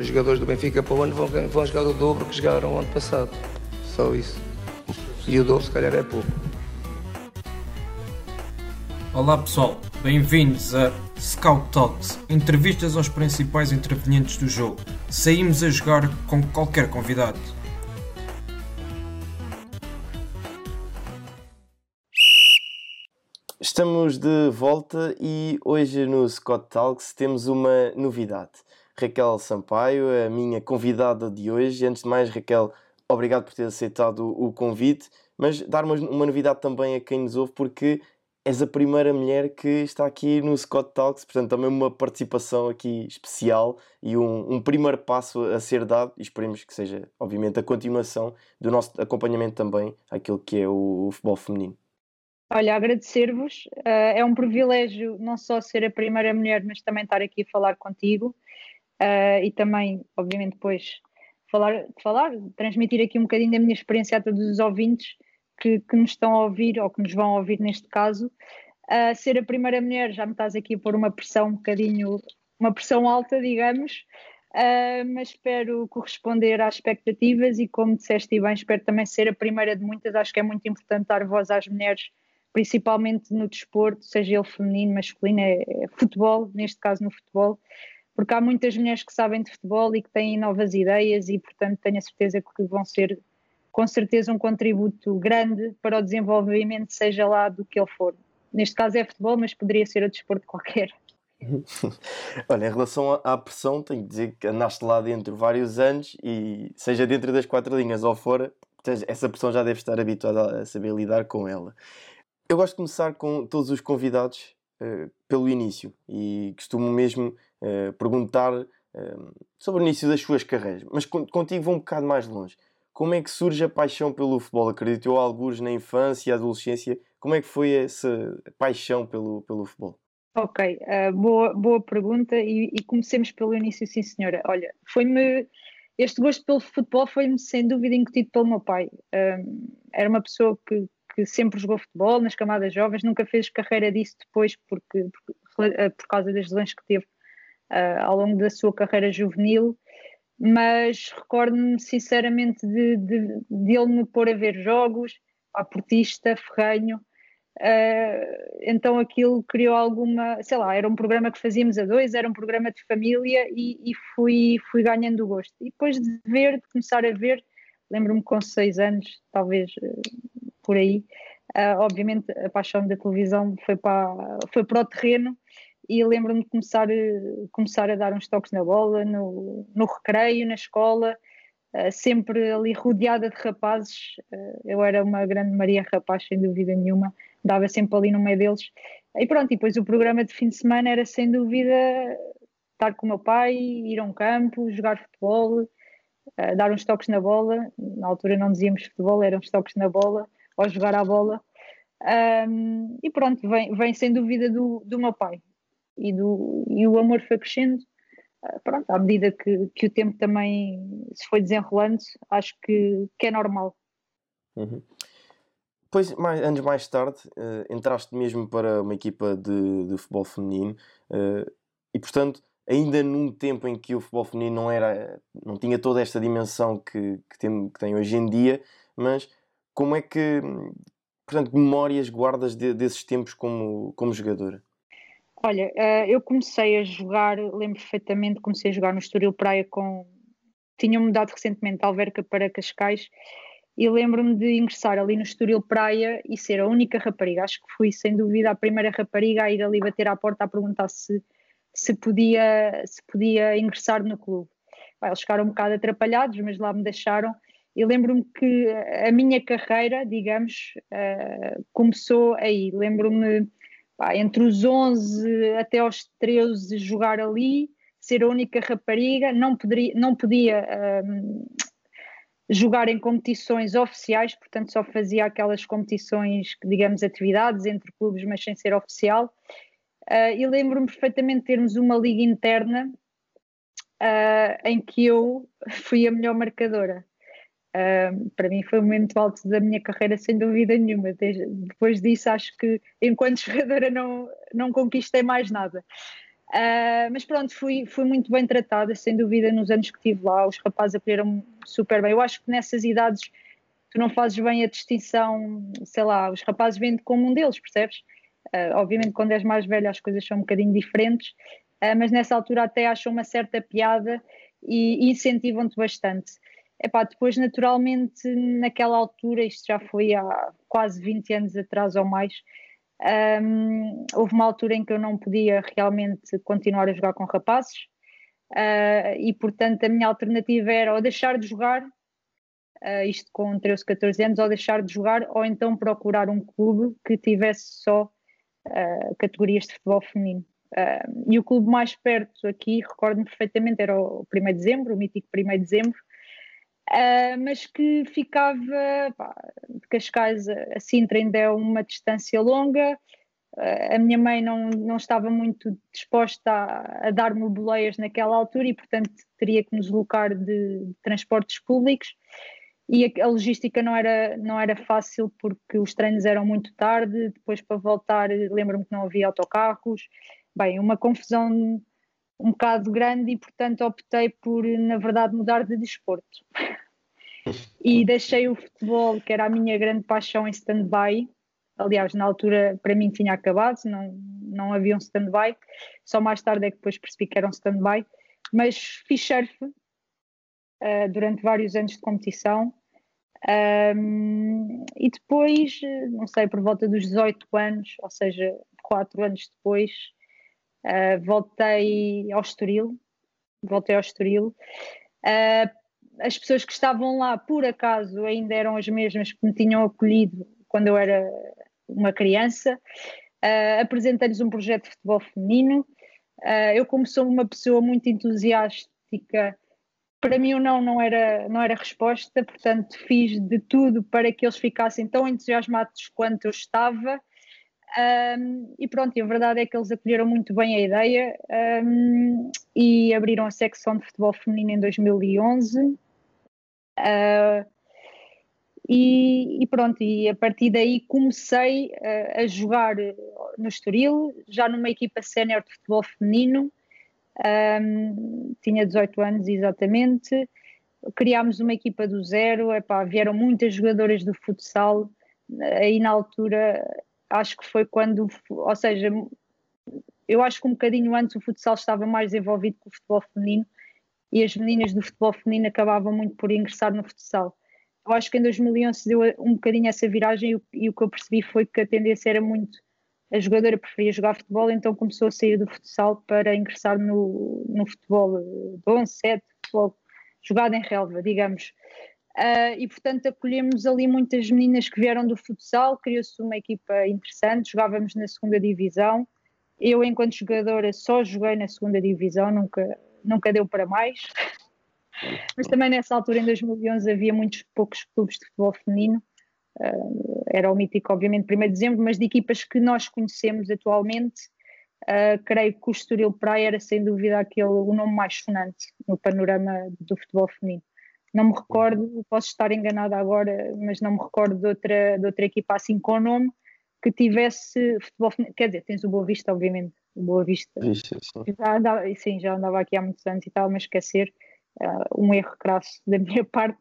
os jogadores do Benfica para o ano vão, vão jogar o dobro que jogaram o ano passado. Só isso. E o dobro se calhar é pouco. Olá pessoal, bem-vindos a Scout Talks, entrevistas aos principais intervenientes do jogo. Saímos a jogar com qualquer convidado. Estamos de volta e hoje no Scott Talks temos uma novidade. Raquel Sampaio, a minha convidada de hoje. Antes de mais, Raquel, obrigado por ter aceitado o convite, mas dar uma, novidade também a quem nos ouve, porque és a primeira mulher que está aqui no Scott Talks, portanto, também uma participação aqui especial e um, um primeiro passo a ser dado, e esperemos que seja, obviamente, a continuação do nosso acompanhamento também àquilo que é o, o futebol feminino. Olha, agradecer-vos. Uh, é um privilégio não só ser a primeira mulher, mas também estar aqui a falar contigo uh, e também, obviamente, depois falar, falar, transmitir aqui um bocadinho da minha experiência a todos os ouvintes que, que nos estão a ouvir ou que nos vão ouvir neste caso. Uh, ser a primeira mulher, já me estás aqui a pôr uma pressão um bocadinho, uma pressão alta, digamos, Uh, mas espero corresponder às expectativas e, como disseste bem, espero também ser a primeira de muitas. Acho que é muito importante dar voz às mulheres principalmente no desporto, seja ele feminino, masculino, é, é futebol, neste caso no futebol, porque há muitas mulheres que sabem de futebol e que têm novas ideias e, portanto, tenho a certeza que vão ser, com certeza, um contributo grande para o desenvolvimento, seja lá do que ele for. Neste caso é futebol, mas poderia ser o desporto qualquer. Olha, em relação à pressão, tenho que dizer que andaste lá dentro vários anos e, seja dentro das quatro linhas ou fora, essa pressão já deve estar habituada a saber lidar com ela. Eu gosto de começar com todos os convidados uh, pelo início e costumo mesmo uh, perguntar uh, sobre o início das suas carreiras, mas contigo vou um bocado mais longe. Como é que surge a paixão pelo futebol? Acreditou alguns na infância e adolescência? Como é que foi essa paixão pelo, pelo futebol? Ok, boa, boa pergunta e, e comecemos pelo início, sim senhora. Olha, foi-me este gosto pelo futebol foi-me sem dúvida incutido pelo meu pai. Era uma pessoa que, que sempre jogou futebol nas camadas jovens, nunca fez carreira disso depois porque, por, eh, por causa das lesões que teve uh, ao longo da sua carreira juvenil, mas recordo-me sinceramente de, de, de, ele me pôr a ver jogos, a portista, ferrenho, uh, então aquilo criou alguma, sei lá, era um programa que fazíamos a dois, era um programa de família e, e fui, fui ganhando o gosto. E depois de ver, de começar a ver, lembro-me com seis anos, talvez por aí. Uh, obviamente a paixão da televisão foi para, foi para o terreno e lembro-me de começar, começar a dar uns toques na bola, no, no recreio, na escola, uh, sempre ali rodeada de rapazes. Uh, eu era uma grande Maria Rapaz, sem dúvida nenhuma, dava sempre ali no meio deles. E pronto, e depois o programa de fim de semana era sem dúvida estar com o meu pai, ir a um campo, jogar futebol, dar uns toques na bola. Na altura não dizíamos futebol, eram uns toques na bola ao jogar a bola. Um, e pronto, vem, vem sem dúvida do, do meu pai. E, do, e o amor foi crescendo. Uh, pronto, à medida que, que o tempo também se foi desenrolando, acho que, que é normal. Uhum. Depois, mais, anos mais tarde, uh, entraste mesmo para uma equipa de, de futebol feminino uh, e, portanto, ainda num tempo em que o futebol feminino não era, não tinha toda esta dimensão que, que, tem, que tem hoje em dia, mas como é que, portanto, memórias guardas de, desses tempos como, como jogadora? Olha, uh, eu comecei a jogar, lembro perfeitamente, comecei a jogar no Estoril Praia com. Tinham mudado recentemente Alverca para Cascais e lembro-me de ingressar ali no Estoril Praia e ser a única rapariga. Acho que fui, sem dúvida, a primeira rapariga a ir ali bater à porta a perguntar se, se, podia, se podia ingressar no clube. Eles ficaram um bocado atrapalhados, mas lá me deixaram e lembro-me que a minha carreira, digamos, uh, começou aí. Lembro-me entre os 11 até aos 13 jogar ali, ser a única rapariga, não, poderia, não podia um, jogar em competições oficiais, portanto só fazia aquelas competições, digamos, atividades entre clubes, mas sem ser oficial. Uh, e lembro-me perfeitamente de termos uma liga interna uh, em que eu fui a melhor marcadora. Para mim foi o momento alto da minha carreira, sem dúvida nenhuma. Desde, depois disso, acho que enquanto jogadora não, não conquistei mais nada. Uh, mas pronto, fui, fui muito bem tratada, sem dúvida, nos anos que estive lá. Os rapazes acolheram super bem. Eu acho que nessas idades tu não fazes bem a distinção, sei lá, os rapazes vêm como um deles, percebes? Uh, obviamente, quando és mais velho, as coisas são um bocadinho diferentes, uh, mas nessa altura até acham uma certa piada e, incentivam-te bastante. Epá, depois, naturalmente, naquela altura, isto já foi há quase 20 anos atrás ou mais, um, houve uma altura em que eu não podia realmente continuar a jogar com rapazes uh, e, portanto, a minha alternativa era ou deixar de jogar, uh, isto com 13, 14 anos, ou deixar de jogar, ou então procurar um clube que tivesse só uh, categorias de futebol feminino. e o clube mais perto aqui, recordo-me perfeitamente, era o 1 de dezembro, o mítico 1 de dezembro, Uh, mas que ficava pá, de Cascais a Sintra ainda é uma distância longa. Uh, a minha mãe não, não estava muito disposta a, a dar-me boleias naquela altura e, portanto, teria que nos deslocar de, de, transportes públicos. E a, a, logística não era, não era fácil porque os treinos eram muito tarde. Depois, para voltar, lembro-me que não havia autocarros. Bem, uma confusão um bocado grande e, portanto, optei por, na verdade, mudar de desporto. e deixei o futebol, que era a minha grande paixão, em stand-by. Aliás, na altura, para mim, tinha acabado, não, não havia um stand-by. Só mais tarde é que depois percebi que era um stand-by. Mas fiz surf uh, durante vários anos de competição. Um, e depois, não sei, por volta dos 18 anos, ou seja, 4 anos depois, Uh, voltei ao Estoril, voltei ao Estoril. Uh, as pessoas que estavam lá, por acaso, ainda eram as mesmas que me tinham acolhido quando eu era uma criança. Uh, Apresentei-lhes um projeto de futebol feminino. Uh, eu, como sou uma pessoa muito entusiástica, para mim o não não era, não era resposta, portanto fiz de tudo para que eles ficassem tão entusiasmados quanto eu estava um, e pronto, e a verdade é que eles acolheram muito bem a ideia um, e abriram a secção de futebol feminino em 2011. Uh, ah, e, e, pronto, e a partir daí comecei uh, a jogar no Estoril, já numa equipa sénior de futebol feminino, um, tinha 18 anos exatamente, criámos uma equipa do zero, epá, vieram muitas jogadoras do futsal, aí na altura acho que foi quando, ou seja, eu acho que um bocadinho antes o futsal estava mais envolvido com o futebol feminino e as meninas do futebol feminino acabavam muito por ingressar no futsal. Eu acho que em 2011 deu um bocadinho essa viragem e o, e o que eu percebi foi que a tendência era muito a jogadora preferia jogar futebol, então começou a sair do futsal para ingressar no, no futebol de 11, 7, futebol jogado em relva, digamos. Uh, e portanto acolhemos ali muitas meninas que vieram do futsal, criou-se uma equipa interessante, jogávamos na segunda divisão. Eu, enquanto jogadora, só joguei na segunda divisão, nunca, nunca deu para mais. Mas também nessa altura, em 2011, havia muitos poucos clubes de futebol feminino. Uh, era o mítico, obviamente, 1 de dezembro, mas de equipas que nós conhecemos atualmente, uh, creio que o Estoril Praia era sem dúvida aquele, o nome mais sonante no panorama do futebol feminino. Não me recordo, posso estar enganada agora, mas não me recordo de outra, de outra equipa assim com o nome que tivesse futebol Quer dizer, tens o Boa Vista, obviamente. O Boa Vista. Vista sim. Já andava, sim, já andava aqui há muitos anos e tal, mas esquecer uh, um erro crasso da minha parte.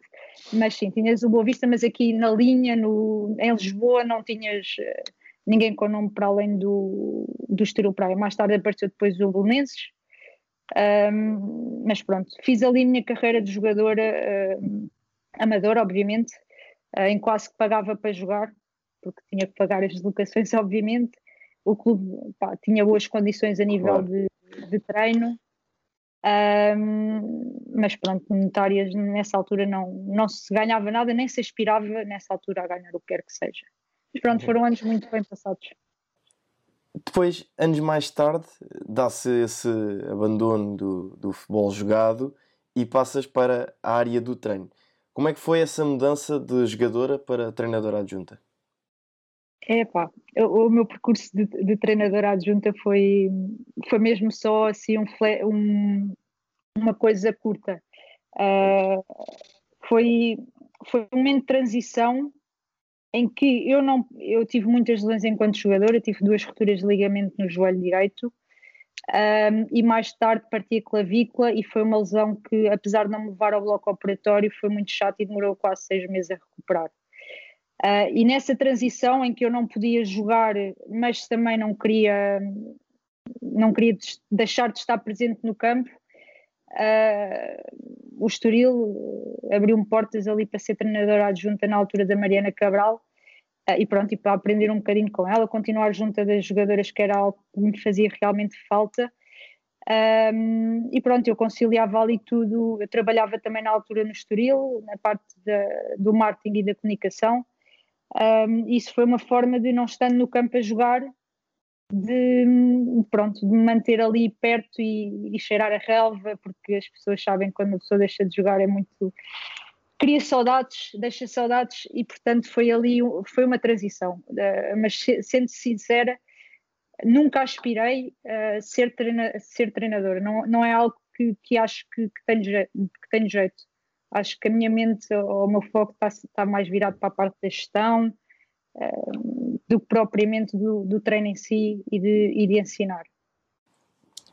Mas sim, tinhas o Boa Vista, mas aqui na linha, no, em Lisboa, não tinhas uh, ninguém com nome para além do, do Estoril Praia. Mais tarde apareceu depois o Belenenses, um, mas pronto, fiz ali a minha carreira de jogadora uh, amadora, obviamente, uh, em quase que pagava para jogar, porque tinha que pagar as deslocações, obviamente. O clube pá, tinha boas condições a nível de, de, treino, um, mas pronto, monetárias nessa altura não, não se ganhava nada, nem se aspirava nessa altura a ganhar o que quer que seja. Mas pronto, foram anos muito bem passados. Depois, anos mais tarde, dá-se esse abandono do, do futebol jogado e passas para a área do treino. Como é que foi essa mudança de jogadora para treinadora adjunta? É pá, o, meu percurso de, de treinadora adjunta foi, foi mesmo só assim um, um uma coisa curta. Uh, foi, foi um momento de transição em que eu não eu tive muitas lesões enquanto jogadora, tive duas rupturas de ligamento no joelho direito um, e mais tarde parti a clavícula e foi uma lesão que apesar de não me levar ao bloco operatório foi muito chato e demorou quase seis meses a recuperar. Uh, e nessa transição em que eu não podia jogar, mas também não queria não queria deixar de estar presente no campo, uh, o Estoril abriu-me portas ali para ser treinadora adjunta na altura da Mariana Cabral uh, e pronto, e para aprender um bocadinho com ela, continuar junto das jogadoras que era algo que me fazia realmente falta. Um, e pronto, eu conciliava ali tudo, eu trabalhava também na altura no Estoril, na parte da, do marketing e da comunicação, um, isso foi uma forma de não estando no campo a jogar, de pronto, de manter ali perto e, e, cheirar a relva, porque as pessoas sabem que quando a pessoa deixa de jogar é muito cria saudades, deixa saudades e portanto foi ali foi uma transição. Uh, mas sendo sincera, nunca aspirei a ser, treina, ser treinadora. Não, não é algo que, que acho que, que, tenho, que tenho jeito. Acho que a minha mente, o meu foco está, está mais virado para a parte da gestão, uh, do que propriamente do, do treino em si e de, e de ensinar.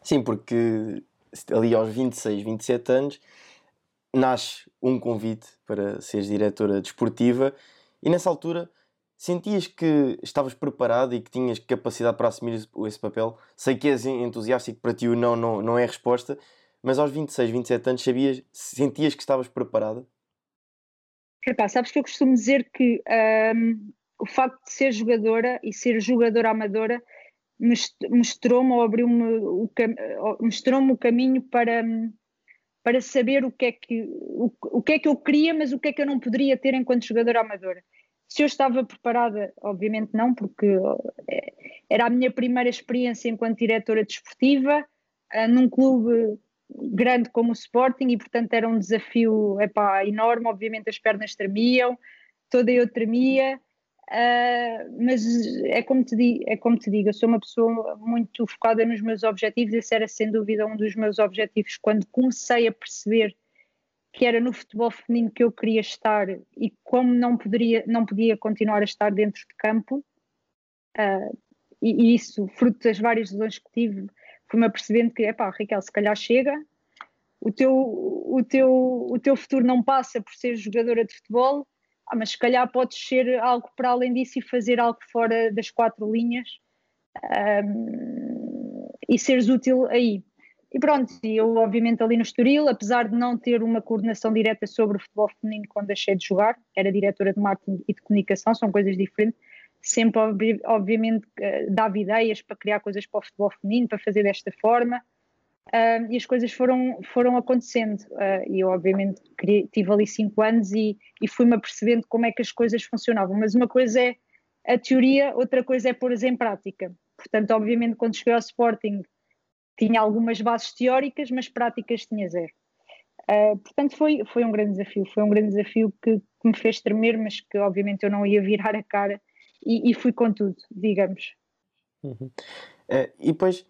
Sim, porque ali aos 26, 27 anos nasce um convite para seres diretora desportiva e nessa altura sentias que estavas preparado e que tinhas capacidade para assumir esse papel? Sei que és entusiasta e que para ti o não, não, não é a resposta, mas aos 26, 27 anos sabias, sentias que estavas preparada? Epá, sabes que eu costumo dizer que um, o facto de ser jogadora e ser jogadora amadora mostrou-me ou abriu-me o, mostrou o caminho para, para saber o que, é que, o, o que é que eu queria, mas o que é que eu não poderia ter enquanto jogadora amadora. Se eu estava preparada, obviamente não, porque eh, era a minha primeira experiência enquanto diretora desportiva, uh, num clube grande como o Sporting e portanto era um desafio epá, enorme, obviamente as pernas tremiam, toda eu tremia, uh, mas é como, te digo, é como te digo, eu sou uma pessoa muito focada nos meus objetivos, esse era sem dúvida um dos meus objetivos quando comecei a perceber que era no futebol feminino que eu queria estar e como não, poderia, não podia continuar a estar dentro de campo, uh, e, e, isso, fruto das várias lesões que tive, fui-me apercebendo que, epá, Raquel, se calhar chega, o teu, o, teu, o teu futuro não passa por ser jogadora de futebol, ah, mas se calhar podes ser algo para além disso e fazer algo fora das quatro linhas um, e seres útil aí. E pronto, eu obviamente ali no Estoril, apesar de não ter uma coordenação direta sobre o futebol feminino quando deixei de jogar, era diretora de marketing e de comunicação, são coisas diferentes, sempre obviamente eh, dava ideias para criar coisas para o futebol feminino, para fazer desta forma, uh, e as coisas foram, foram acontecendo, uh, e eu obviamente tive ali cinco anos e, e fui-me apercebendo como é que as coisas funcionavam, mas uma coisa é a teoria, outra coisa é pôr-as em prática, portanto obviamente quando cheguei ao Sporting tinha algumas bases teóricas, mas práticas tinha zero. Uh, portanto, foi, foi um grande desafio. Foi um grande desafio que, que, me fez tremer, mas que obviamente eu não ia virar a cara e, e fui com tudo, digamos. Uhum. É, e depois,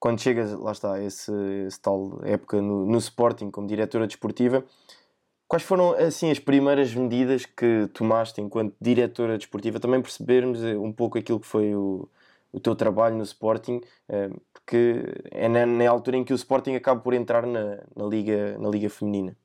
quando chegas, lá está, esse, esse tal época no, no, Sporting como diretora desportiva, quais foram assim as primeiras medidas que tomaste enquanto diretora desportiva? Também percebermos eh, um pouco aquilo que foi o, o teu trabalho no Sporting, eh, porque é na, na, altura em que o Sporting acaba por entrar na, na, Liga, na Liga Feminina.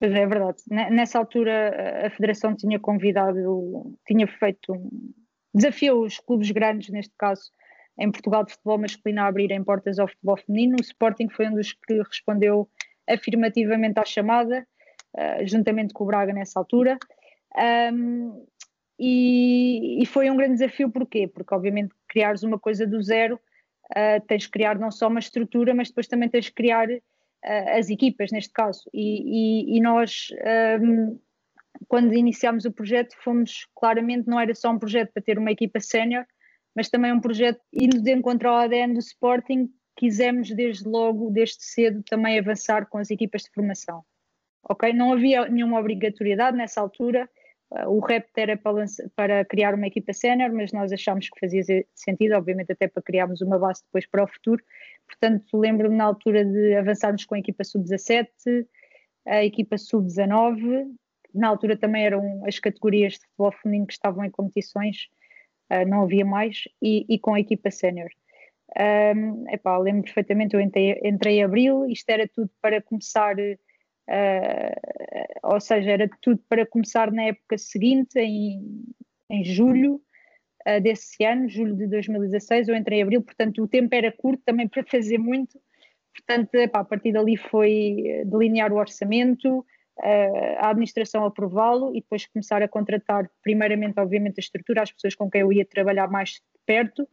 Pois é, é verdade. Nessa altura a Federação tinha convidado, tinha feito um desafio os clubes grandes, neste caso em Portugal de futebol masculino, a abrirem portas ao futebol feminino. O Sporting foi um dos que respondeu afirmativamente à chamada, uh, juntamente com o Braga nessa altura. Um, e, e, foi um grande desafio, porquê? Porque obviamente criares uma coisa do zero, uh, tens de criar não só uma estrutura, mas depois também tens de criar uh, as equipas, neste caso. E, e, e nós, um, quando iniciámos o projeto, fomos claramente, não era só um projeto para ter uma equipa sénior, mas também é um projeto indo de encontro ao ADN do Sporting, quisemos desde logo, desde cedo, também avançar com as equipas de formação. Ok? Não havia nenhuma obrigatoriedade nessa altura, uh, o REPT era para, para, criar uma equipa sénior, mas nós achámos que fazia sentido, obviamente até para criarmos uma base depois para o futuro. Portanto, lembro-me na altura de avançarmos com a equipa sub-17, a equipa sub-19, na altura também eram as categorias de futebol feminino que estavam em competições, uh, não havia mais, e, e com a equipa sénior. Um, epá, lembro perfeitamente, eu entrei, entrei em abril, isto era tudo para começar, uh, ou seja, era tudo para começar na época seguinte, em, em julho uh, desse ano, julho de 2016, eu entrei em abril, portanto o tempo era curto também para fazer muito, portanto epá, a partir dali foi delinear o orçamento, a administração aprová-lo e depois começar a contratar, primeiramente, obviamente, a estrutura, as pessoas com quem eu ia trabalhar mais perto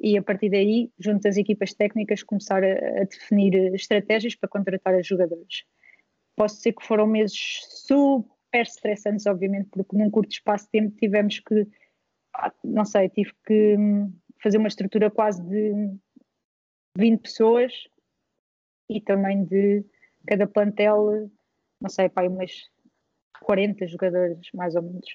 e a partir daí, junto às equipas técnicas, começar a, a definir estratégias para contratar os jogadores. Posso dizer que foram meses super estressantes, obviamente, porque num curto espaço de tempo tivemos que, não sei, tive que hum, fazer uma estrutura quase de 20 pessoas e também de cada plantel não sei, pá, umas 40 jogadores, mais ou menos.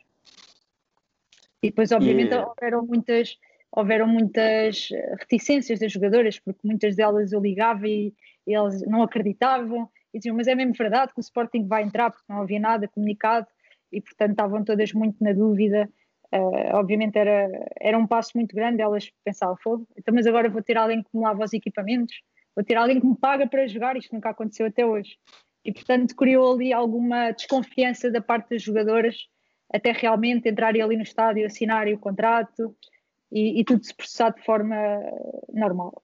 E depois, obviamente, yeah. houveram muitas houveram muitas reticências das jogadoras, porque muitas delas eu ligava e, e elas não acreditavam e diziam, mas é mesmo verdade que o Sporting vai entrar, porque não havia nada comunicado e, portanto, estavam todas muito na dúvida. Uh, obviamente era, era um passo muito grande, elas pensavam, fogo, então, mas agora vou ter alguém que me lava os equipamentos, vou ter alguém que me paga para jogar, isto nunca aconteceu até hoje e portanto criou ali alguma desconfiança da parte das jogadoras até realmente entrarem ali no estádio, assinarem o contrato e, e tudo se processar de forma normal.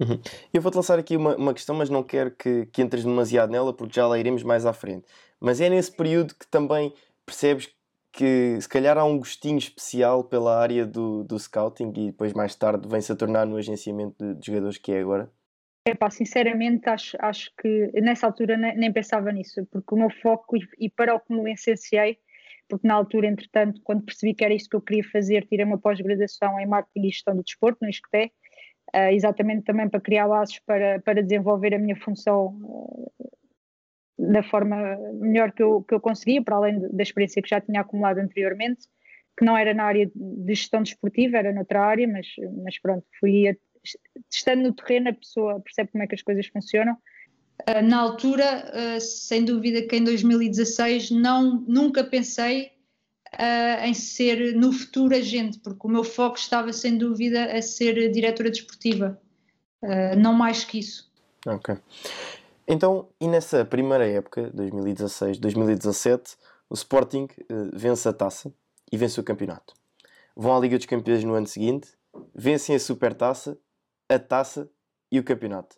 Uhum. Eu vou-te lançar aqui uma, uma questão, mas não quero que, que entres demasiado nela porque já lá iremos mais à frente. Mas é nesse período que também percebes que se calhar há um gostinho especial pela área do, do scouting e depois mais tarde vem-se a tornar no agenciamento de, de jogadores que é agora? Epá, sinceramente, acho, acho que nessa altura nem, nem pensava nisso, porque o meu foco e, e, para o que me licenciei, porque na altura, entretanto, quando percebi que era isto que eu queria fazer, tirei uma pós-graduação em Marketing e Gestão do Desporto, no ISCTE, uh, exatamente também para criar laços para, para desenvolver a minha função uh, da forma melhor que eu, que eu conseguia, para além da experiência que já tinha acumulado anteriormente, que não era na área de gestão desportiva, era noutra área, mas, mas pronto, fui estando no terreno, a pessoa percebe como é que as coisas funcionam. Uh, na altura, uh, sem dúvida que em 2016 não, nunca pensei uh, em ser no futuro agente, porque o meu foco estava sem dúvida a ser diretora desportiva, não mais que isso. Ok. Então, e nessa primeira época, 2016-2017, o Sporting vence a taça e vence o campeonato. Vão à Liga dos Campeões no ano seguinte, vencem a Supertaça a taça e o campeonato.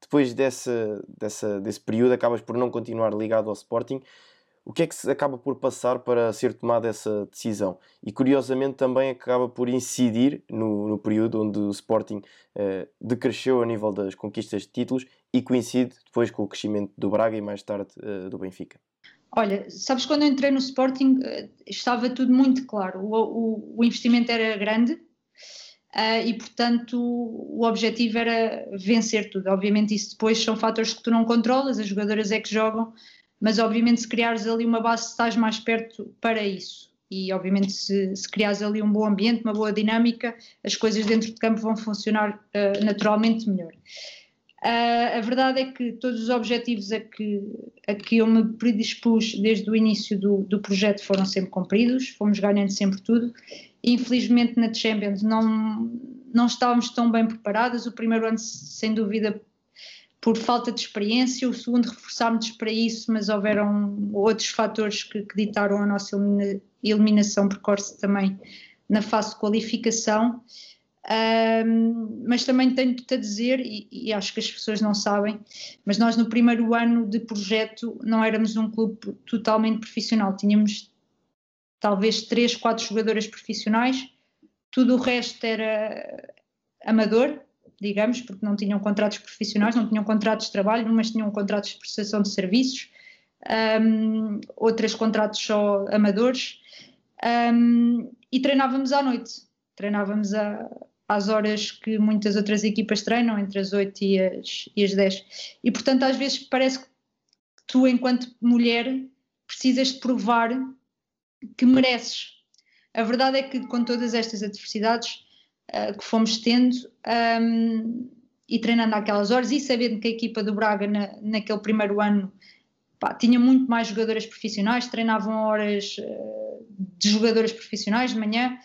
Depois dessa, dessa, desse período, acabas por não continuar ligado ao Sporting. O que é que se acaba por passar para ser tomada essa decisão? E curiosamente também acaba por incidir no, no período onde o Sporting eh, decresceu a nível das conquistas de títulos e coincide depois com o crescimento do Braga e mais tarde eh, do Benfica. Olha, sabes, quando eu entrei no Sporting eh, estava tudo muito claro. O, o, o investimento era grande, Uh, e portanto o objetivo era vencer tudo. Obviamente, isso depois são fatores que tu não controlas, as jogadoras é que jogam, mas obviamente, se criares ali uma base, estás mais perto para isso. E obviamente, se, se criares ali um bom ambiente, uma boa dinâmica, as coisas dentro de campo vão funcionar uh, naturalmente melhor. Uh, a verdade é que todos os objetivos a que, a que eu me predispus desde o início do, do projeto foram sempre cumpridos, fomos ganhando sempre tudo Infelizmente na Champions não, não estávamos tão bem preparadas. O primeiro ano, sem dúvida, por falta de experiência, o segundo reforçámos para isso, mas houveram outros fatores que, que ditaram a nossa eliminação precoce também na fase de qualificação. Um, mas também tenho-te a dizer, e, e, acho que as pessoas não sabem, mas nós no primeiro ano de projeto não éramos um clube totalmente profissional, tínhamos talvez três, quatro jogadoras profissionais, tudo o resto era amador, digamos, porque não tinham contratos profissionais, não tinham contratos de trabalho, umas tinham contratos de prestação de serviços, um, outras contratos só amadores, um, e treinávamos à noite, treinávamos a, às horas que muitas outras equipas treinam, entre as 8 e as, e as 10. E portanto, às vezes parece que tu, enquanto mulher, precisas de provar que mereces. A verdade é que com todas estas adversidades uh, que fomos tendo um, e treinando aquelas horas e sabendo que a equipa do Braga na, naquele primeiro ano pá, tinha muito mais jogadoras profissionais, treinavam horas uh, de jogadoras profissionais de manhã.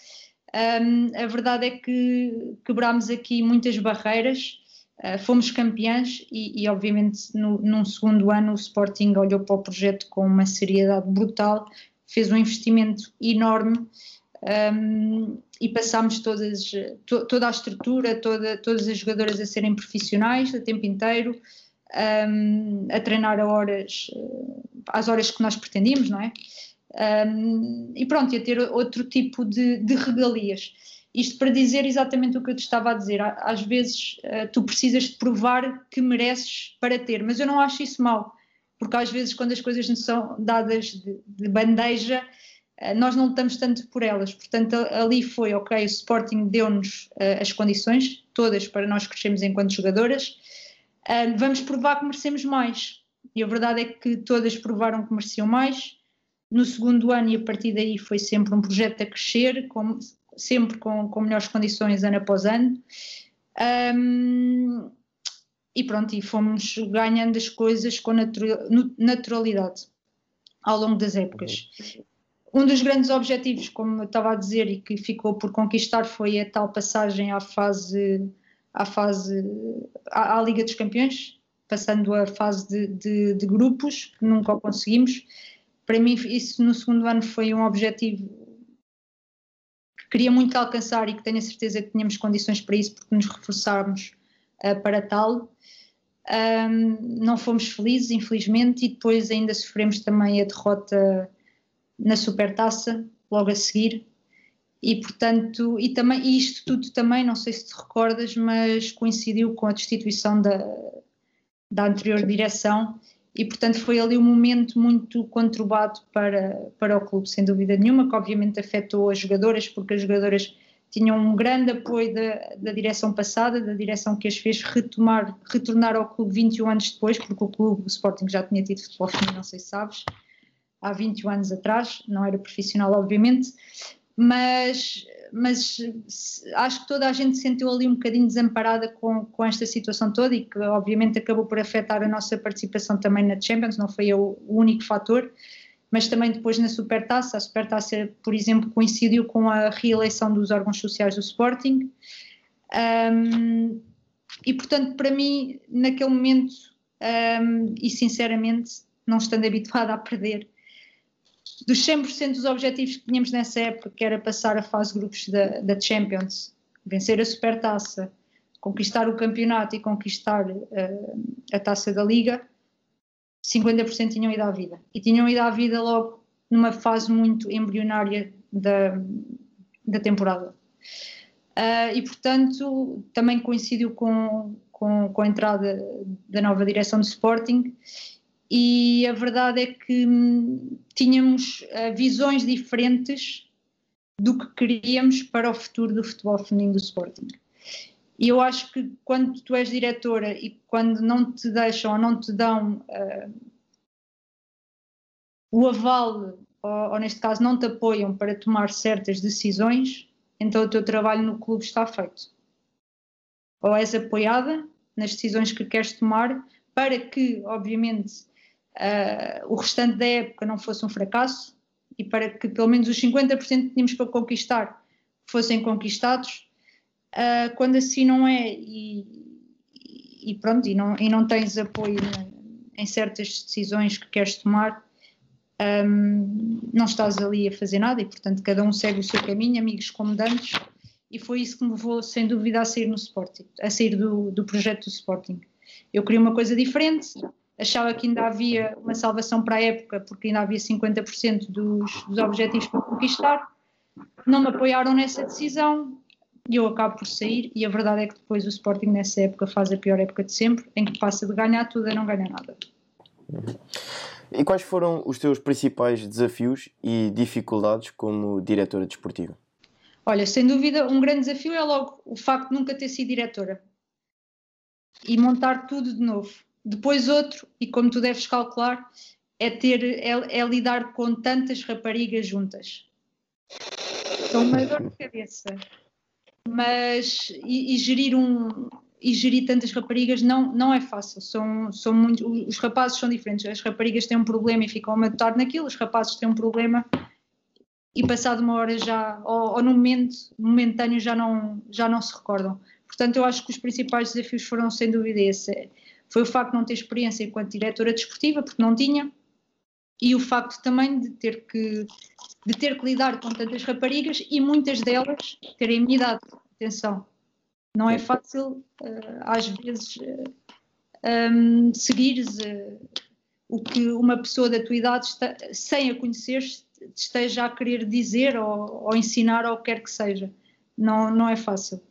Um, a verdade é que quebrámos aqui muitas barreiras, uh, fomos campeãs e, e obviamente, no, num segundo ano, o Sporting olhou para o projeto com uma seriedade brutal, fez um investimento enorme um, e passámos todas, to, toda a estrutura, toda, todas as jogadoras a serem profissionais o tempo inteiro, um, a treinar a horas, às horas que nós pretendíamos, não é? Um, e pronto, ia ter outro tipo de, de, regalias. Isto para dizer exatamente o que eu te estava a dizer. Às vezes uh, tu precisas de provar que mereces para ter, mas eu não acho isso mal, porque às vezes quando as coisas nos são dadas de, de bandeja, uh, nós não lutamos tanto por elas. Portanto, ali foi, ok, o Sporting deu-nos uh, as condições todas para nós crescermos enquanto jogadoras, vamos provar que merecemos mais. E a verdade é que todas provaram que mereciam mais no segundo ano e a partir daí foi sempre um projeto a crescer, com, sempre com, com melhores condições ano após ano. Um, e pronto, e fomos ganhando as coisas com naturalidade ao longo das épocas. Um dos grandes objetivos, como eu estava a dizer, e que ficou por conquistar foi a tal passagem à fase, à fase, à, à Liga dos Campeões, passando a fase de, de, de grupos, que nunca o conseguimos para mim isso no segundo ano foi um objetivo que queria muito alcançar e que tenho a certeza que tínhamos condições para isso porque nos reforçámos uh, para tal. Um, não fomos felizes, infelizmente, e depois ainda sofremos também a derrota na Supertaça, logo a seguir. E portanto, e também e isto tudo também, não sei se te recordas, mas coincidiu com a destituição da, da anterior direção e portanto foi ali um momento muito conturbado para, para o clube, sem dúvida nenhuma, que obviamente afetou as jogadoras, porque as jogadoras tinham um grande apoio da, da direção passada, da direção que as fez retomar, retornar ao clube 21 anos depois, porque o clube, o Sporting já tinha tido futebol feminino, não sei se sabes, há 21 anos atrás, não era profissional obviamente, mas mas acho que toda a gente se sentiu ali um bocadinho desamparada com, com esta situação toda e que obviamente acabou por afetar a nossa participação também na Champions, não foi o único fator, mas também depois na Supertaça, a Supertaça, por exemplo, coincidiu com a reeleição dos órgãos sociais do Sporting, um, e portanto para mim, naquele momento, um, e sinceramente, não estando habituada a perder, dos 100% dos objetivos que tínhamos nessa época, que era passar a fase grupos da, da Champions, vencer a Supertaça, conquistar o campeonato e conquistar uh, a taça da Liga, 50% tinham ido à vida. E tinham ido à vida logo numa fase muito embrionária da, da temporada. Uh, e portanto também coincidiu com, com, com, a entrada da nova direção do Sporting e a verdade é que hum, tínhamos uh, visões diferentes do que queríamos para o futuro do futebol feminino do Sporting. E eu acho que quando tu és diretora e quando não te deixam ou não te dão uh, o aval, ou, ou, neste caso não te apoiam para tomar certas decisões, então o teu trabalho no clube está feito. Ou és apoiada nas decisões que queres tomar, para que, obviamente, uh, o restante da época não fosse um fracasso e para que pelo menos os 50% que tínhamos para conquistar fossem conquistados, uh, quando assim não é e, e, pronto, e não, e não tens apoio em certas decisões que queres tomar, um, não estás ali a fazer nada e portanto cada um segue o seu caminho, amigos como dantes, e foi isso que me levou sem dúvida a sair no Sporting, a sair do, do projeto do Sporting. Eu queria uma coisa diferente, achava que ainda havia uma salvação para a época, porque ainda havia 50% dos, dos objetivos para conquistar. Não me apoiaram nessa decisão e eu acabo por sair. E a verdade é que depois o Sporting, nessa época, faz a pior época de sempre, em que passa de ganhar tudo a não ganhar nada. E quais foram os teus principais desafios e dificuldades como diretora desportiva? Olha, sem dúvida, um grande desafio é logo o facto de nunca ter sido diretora e montar tudo de novo. Depois outro, e como tu deves calcular, é ter é, é lidar com tantas raparigas juntas. São uma dor de cabeça. Mas e, e, gerir um e gerir tantas raparigas não, não é fácil. São, são muito, os rapazes são diferentes. As raparigas têm um problema e ficam a matutar naquilo, os rapazes têm um problema e passado uma hora já, ou, ou no momento momentâneo já não, já não se recordam. Portanto, eu acho que os principais desafios foram sem dúvida esse. Foi o facto de não ter experiência enquanto diretora desportiva, porque não tinha, e o facto também de ter que, de ter que lidar com tantas raparigas e muitas delas terem minha idade. Atenção, não é fácil, uh, às vezes, uh, eh, um, ehm, seguir uh, o que uma pessoa da tua idade, está, sem a conhecer, esteja a querer dizer ou, ou, ensinar ou o que quer que seja. Não, não é fácil.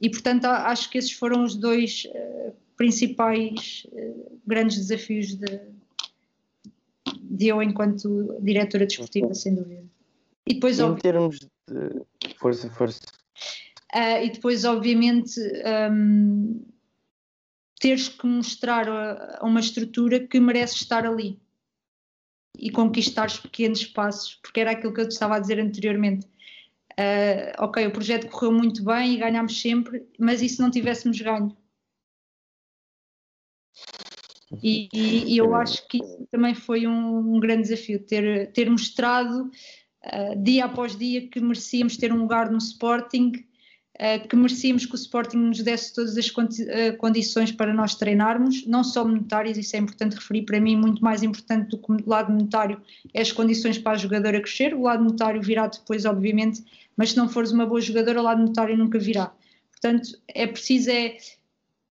E, portanto, acho que esses foram os dois principais grandes desafios de, de eu enquanto diretora desportiva, sem dúvida. E depois, em termos de força, força. Uh, e depois, obviamente, um, teres que mostrar a, a uma estrutura que merece estar ali e conquistar os pequenos passos, porque era aquilo que eu te estava a dizer anteriormente. Uh, ok, o projeto correu muito bem e ganhámos sempre, mas e se não tivéssemos ganho? E, e, eu acho que isso também foi um, um grande desafio, ter, ter mostrado uh, dia após dia que merecíamos ter um lugar no Sporting, uh, que merecíamos que o Sporting nos desse todas as condi uh, condições para nós treinarmos, não só monetárias, isso é importante referir para mim, muito mais importante do que o lado monetário é as condições para a jogadora crescer, o lado monetário virá depois, obviamente, mas se não fores uma boa jogadora, o lado monetário nunca virá. Portanto, é preciso é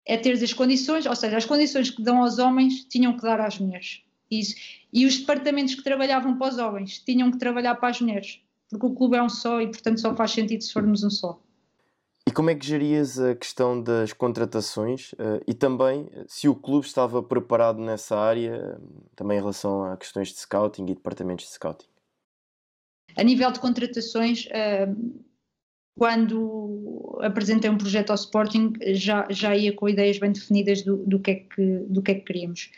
é ter as condições, ou seja, as condições que dão aos homens tinham que dar às mulheres. Isso. E os departamentos que trabalhavam para os homens tinham que trabalhar para as mulheres, porque o clube é um só e, portanto, só faz sentido se formos um só. E como é que gerias a questão das contratações uh, e também se o clube estava preparado nessa área, também em relação a questões de scouting e departamentos de scouting? A nível de contratações, uh, quando apresentei um projeto ao Sporting, já, já ia com ideias bem definidas do, do, que é que, do que é que queríamos.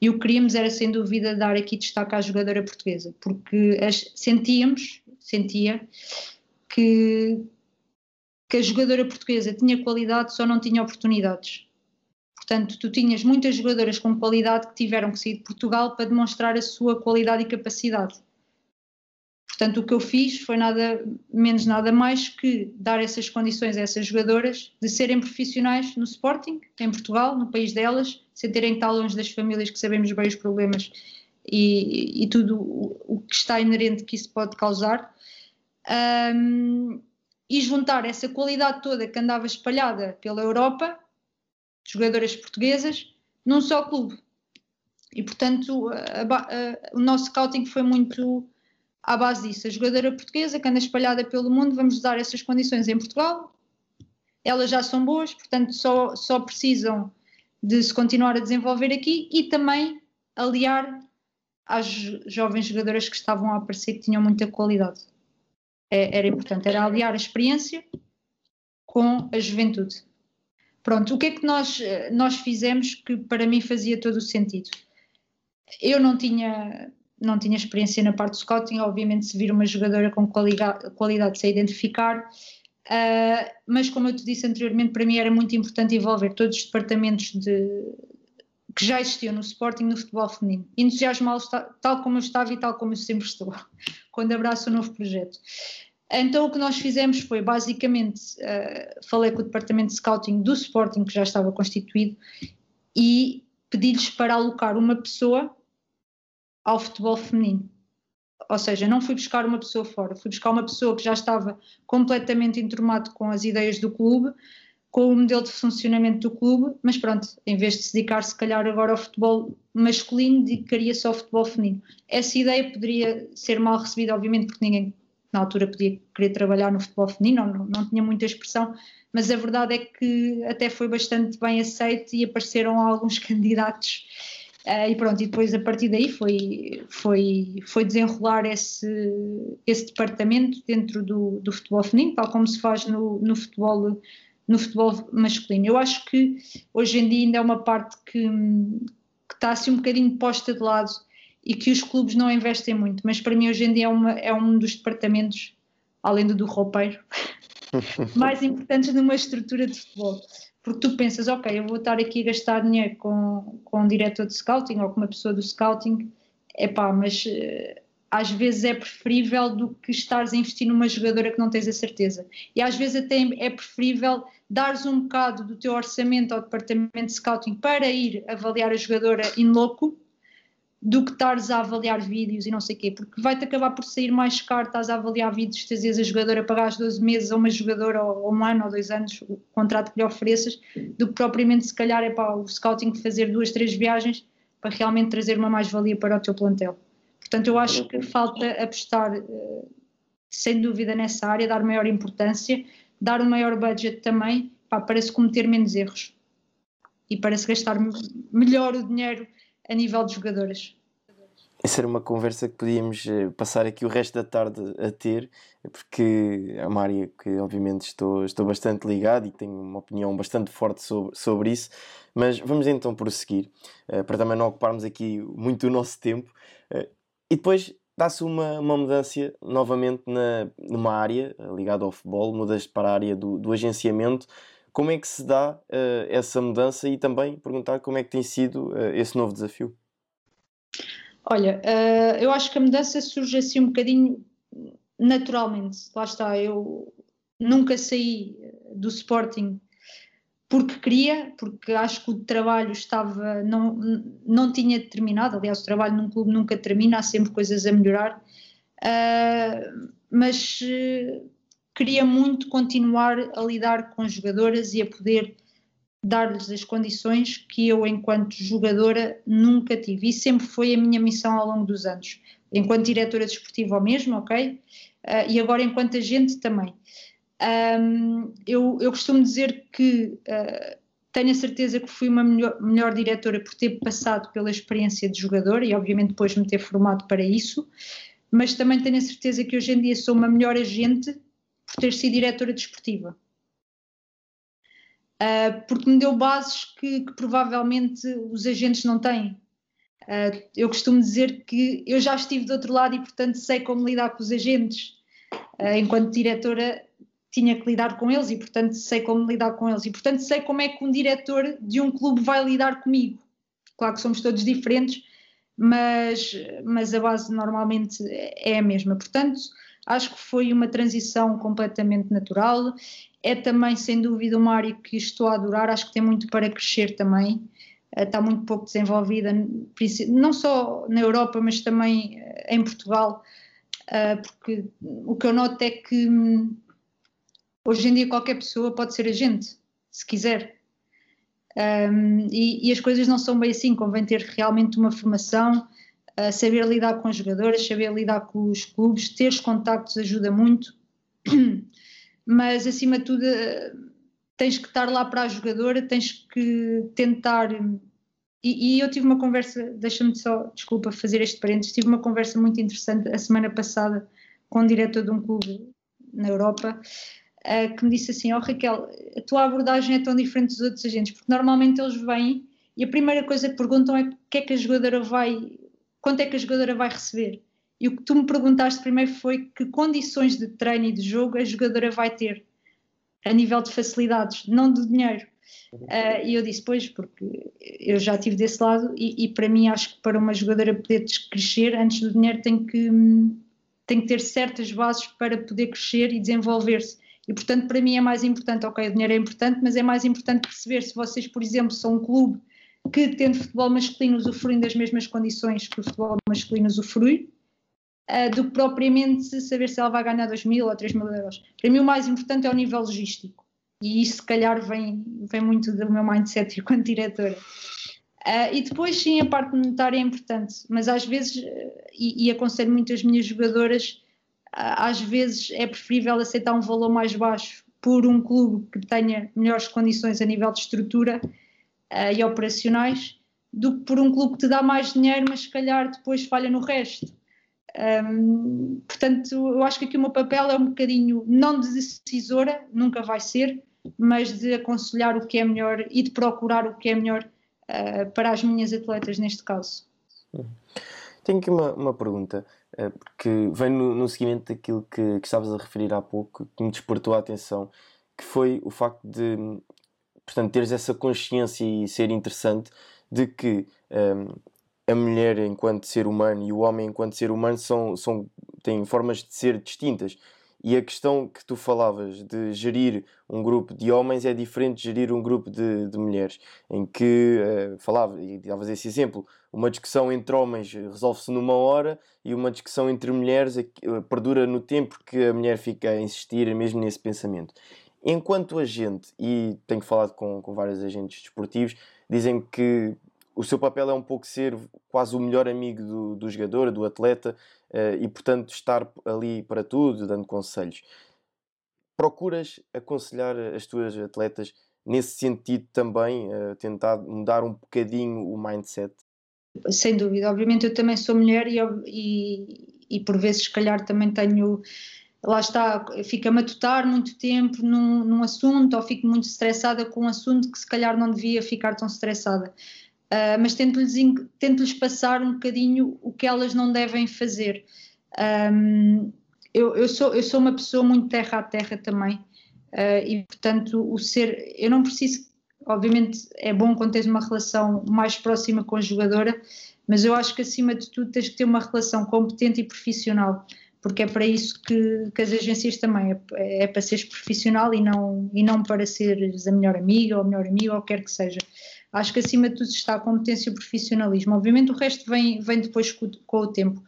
E o que queríamos era, sem dúvida, dar aqui destaque à jogadora portuguesa, porque as, sentíamos, sentia, que, que a jogadora portuguesa tinha qualidade, só não tinha oportunidades. Portanto, tu tinhas muitas jogadoras com qualidade que tiveram que sair de Portugal para demonstrar a sua qualidade e capacidade. Portanto, o que eu fiz foi nada menos nada mais que dar essas condições a essas jogadoras de serem profissionais no Sporting, em Portugal, no país delas, sem terem que estar longe das famílias que sabemos bem os problemas e, e tudo o, que está inerente que isso pode causar. Um, e juntar essa qualidade toda que andava espalhada pela Europa, jogadoras portuguesas, num só clube. E portanto, a, a, o nosso scouting foi muito à base disso. A jogadora portuguesa que anda espalhada pelo mundo, vamos dar essas condições em Portugal. Elas já são boas, portanto, só, só precisam de se continuar a desenvolver aqui e também aliar às jovens jogadoras que estavam a aparecer que tinham muita qualidade. É, era importante, era aliar a experiência com a juventude. Pronto, o que é que nós, nós fizemos que para mim fazia todo o sentido? Eu não tinha não tinha experiência na parte do scouting, obviamente se vir uma jogadora com qualidade, qualidade identificar, uh, mas como eu te disse anteriormente, para mim era muito importante envolver todos os departamentos de, que já existiam no Sporting no futebol feminino, entusiasmá-los tal como eu estava e tal como eu sempre estou, quando abraço o novo projeto. Então o que nós fizemos foi basicamente, uh, falei com o departamento de scouting do Sporting que já estava constituído e pedi-lhes para alocar uma pessoa ao futebol feminino. Ou seja, não fui buscar uma pessoa fora, fui buscar uma pessoa que já estava completamente enturmado com as ideias do clube, com o modelo de funcionamento do clube, mas pronto, em vez de se dedicar se calhar agora ao futebol masculino, dedicaria-se ao futebol feminino. Essa ideia poderia ser mal recebida, obviamente, porque ninguém na altura podia querer trabalhar no futebol feminino, não, não tinha muita expressão, mas a verdade é que até foi bastante bem aceito e apareceram alguns candidatos Uh, e pronto, e depois a partir daí foi, foi, foi desenrolar esse, esse departamento dentro do, do futebol feminino, tal como se faz no, no, futebol, no futebol masculino. Eu acho que hoje em dia ainda é uma parte que, que está assim um bocadinho posta de lado e que os clubes não investem muito, mas para mim hoje em dia é, uma, é um dos departamentos, além do do roupeiro, mais importantes numa estrutura de futebol porque tu pensas, ok, eu vou estar aqui a gastar dinheiro com, com um diretor de scouting ou com uma pessoa do scouting, é pá, mas uh, às vezes é preferível do que estares a investir numa jogadora que não tens a certeza. E às vezes até é preferível dares um bocado do teu orçamento ao departamento de scouting para ir avaliar a jogadora in loco do que estares a avaliar vídeos e não sei o quê, porque vai-te acabar por sair mais caro, estás a avaliar vídeos, estás a jogadora pagar 12 meses a uma jogadora ou um ano ou dois anos, o contrato que lhe ofereças, do que propriamente se calhar é para o scouting fazer duas, três viagens para realmente trazer uma mais-valia para o teu plantel. Portanto, eu acho que falta apostar, eh, sem dúvida, nessa área, dar maior importância, dar um maior budget também, para se cometer menos erros e para se gastar melhor o dinheiro a nível de jogadoras. Essa era uma conversa que podíamos eh, passar aqui o resto da tarde a ter, porque é uma área que obviamente estou, estou bastante ligado e tenho uma opinião bastante forte sobre, sobre isso. Mas vamos então prosseguir, uh, para também não ocuparmos aqui muito o nosso tempo. Uh, e depois dá-se uma, uma mudança novamente na, numa área ligada ao futebol, mudas para a área do, do agenciamento. Como é que se dá uh, essa mudança e também perguntar como é que tem sido esse novo desafio? Olha, uh, eu acho que a mudança surge assim um bocadinho naturalmente. Lá está, eu nunca saí do Sporting porque queria, porque acho que o trabalho estava, não, não tinha terminado. Aliás, o trabalho num clube nunca termina, há sempre coisas a melhorar. Uh, mas uh, queria muito continuar a lidar com jogadoras e a poder dar-lhes as condições que eu, enquanto jogadora, nunca tive. E sempre foi a minha missão ao longo dos anos. Enquanto diretora desportiva, ao mesmo, ok? Uh, e agora, enquanto agente, também. Um, eu, eu, costumo dizer que uh, tenho a certeza que fui uma melhor, melhor, diretora por ter passado pela experiência de jogadora e, obviamente, depois me ter formado para isso, mas também tenho a certeza que hoje em dia sou uma melhor agente por ter sido diretora desportiva uh, porque me deu bases que, que, provavelmente os agentes não têm. Uh, eu costumo dizer que eu já estive do outro lado e, portanto, sei como lidar com os agentes. Uh, enquanto diretora, tinha que lidar com eles e, portanto, sei como lidar com eles. E, portanto, sei como é que um diretor de um clube vai lidar comigo. Claro que somos todos diferentes, mas, mas a base normalmente é a mesma. Portanto, acho que foi uma transição completamente natural. É também, sem dúvida, uma área que estou a adorar, acho que tem muito para crescer também, eh, está muito pouco desenvolvida, não só na Europa, mas também eh, em Portugal, eh, porque o que eu noto é que hum, hoje em dia qualquer pessoa pode ser agente, se quiser. Um, e, e, as coisas não são bem assim, convém ter realmente uma formação, uh, saber lidar com os jogadores, saber lidar com os clubes, ter os contactos ajuda muito. mas acima de tudo tens que estar lá para a jogadora, tens que tentar. E, e eu tive uma conversa, deixa-me só, desculpa, fazer este parênteses, tive uma conversa muito interessante a semana passada com um diretor de um clube na Europa uh, que me disse assim: Ó oh, Raquel, a tua abordagem é tão diferente dos outros agentes, porque normalmente eles vêm e a primeira coisa que perguntam é o que é que a jogadora vai, quanto é que a jogadora vai receber. E o que tu me perguntaste primeiro foi que condições de treino e de jogo a jogadora vai ter a nível de facilidades, não de dinheiro. Uh, e eu disse, pois, porque eu já estive desse lado e, e, para mim acho que para uma jogadora poder crescer, antes do dinheiro tem que, tem que ter certas bases para poder crescer e desenvolver-se. E portanto para mim é mais importante, ok, o dinheiro é importante, mas é mais importante perceber se vocês, por exemplo, são um clube que tendo futebol masculino usufruem das mesmas condições que o futebol masculino usufrui, uh, do que propriamente saber se ela vai ganhar 2 mil ou 3 mil euros. Para mim o mais importante é o nível logístico e isso se calhar vem, vem muito do meu mindset enquanto diretora. Uh, e depois sim a parte monetária é importante, mas às vezes, e, e aconselho muito as minhas jogadoras, às vezes é preferível aceitar um valor mais baixo por um clube que tenha melhores condições a nível de estrutura uh, e operacionais do que por um clube que te dá mais dinheiro, mas se calhar depois falha no resto. Um, portanto, eu acho que aqui o meu papel é um bocadinho, não de decisora, nunca vai ser, mas de aconselhar o que é melhor e de procurar o que é melhor uh, para as minhas atletas neste caso. Tenho aqui uma, uma pergunta uh, que vem no, no seguimento daquilo que, que estavas a referir há pouco, que me despertou a atenção, que foi o facto de, portanto, teres essa consciência e ser interessante de que um, a mulher enquanto ser humano e o homem enquanto ser humano são, são, têm formas de ser distintas. E a questão que tu falavas de gerir um grupo de homens é diferente de gerir um grupo de, de mulheres, em que uh, falava, e davas esse exemplo, uma discussão entre homens resolve-se numa hora e uma discussão entre mulheres uh, perdura no tempo que a mulher fica a insistir mesmo nesse pensamento. Enquanto agente, e tenho falado com, com vários agentes desportivos, dizem que o seu papel é um pouco ser quase o melhor amigo do, do jogador, do atleta, uh, e portanto estar ali para tudo, dando conselhos. Procuras aconselhar as tuas atletas nesse sentido também, uh, tentar mudar um bocadinho o mindset? Sem dúvida, obviamente eu também sou mulher e, e, e por vezes se calhar também tenho lá está, fico a matutar muito tempo num, num, assunto ou fico muito estressada com um assunto que se calhar não devia ficar tão estressada. Uh, mas tento-lhes tento passar um bocadinho o que elas não devem fazer. Um, eu, eu, sou, eu sou uma pessoa muito terra a terra também, uh, e portanto, o ser. Eu não preciso. Obviamente, é bom quando tens uma relação mais próxima com a jogadora, mas eu acho que acima de tudo tens que ter uma relação competente e profissional, porque é para isso que, que as agências também é, é para seres profissional e não, e não para seres a melhor amiga ou melhor amigo ou quer que seja. Acho que acima de tudo está a competência e o profissionalismo. Obviamente o resto vem, vem depois com, com o tempo.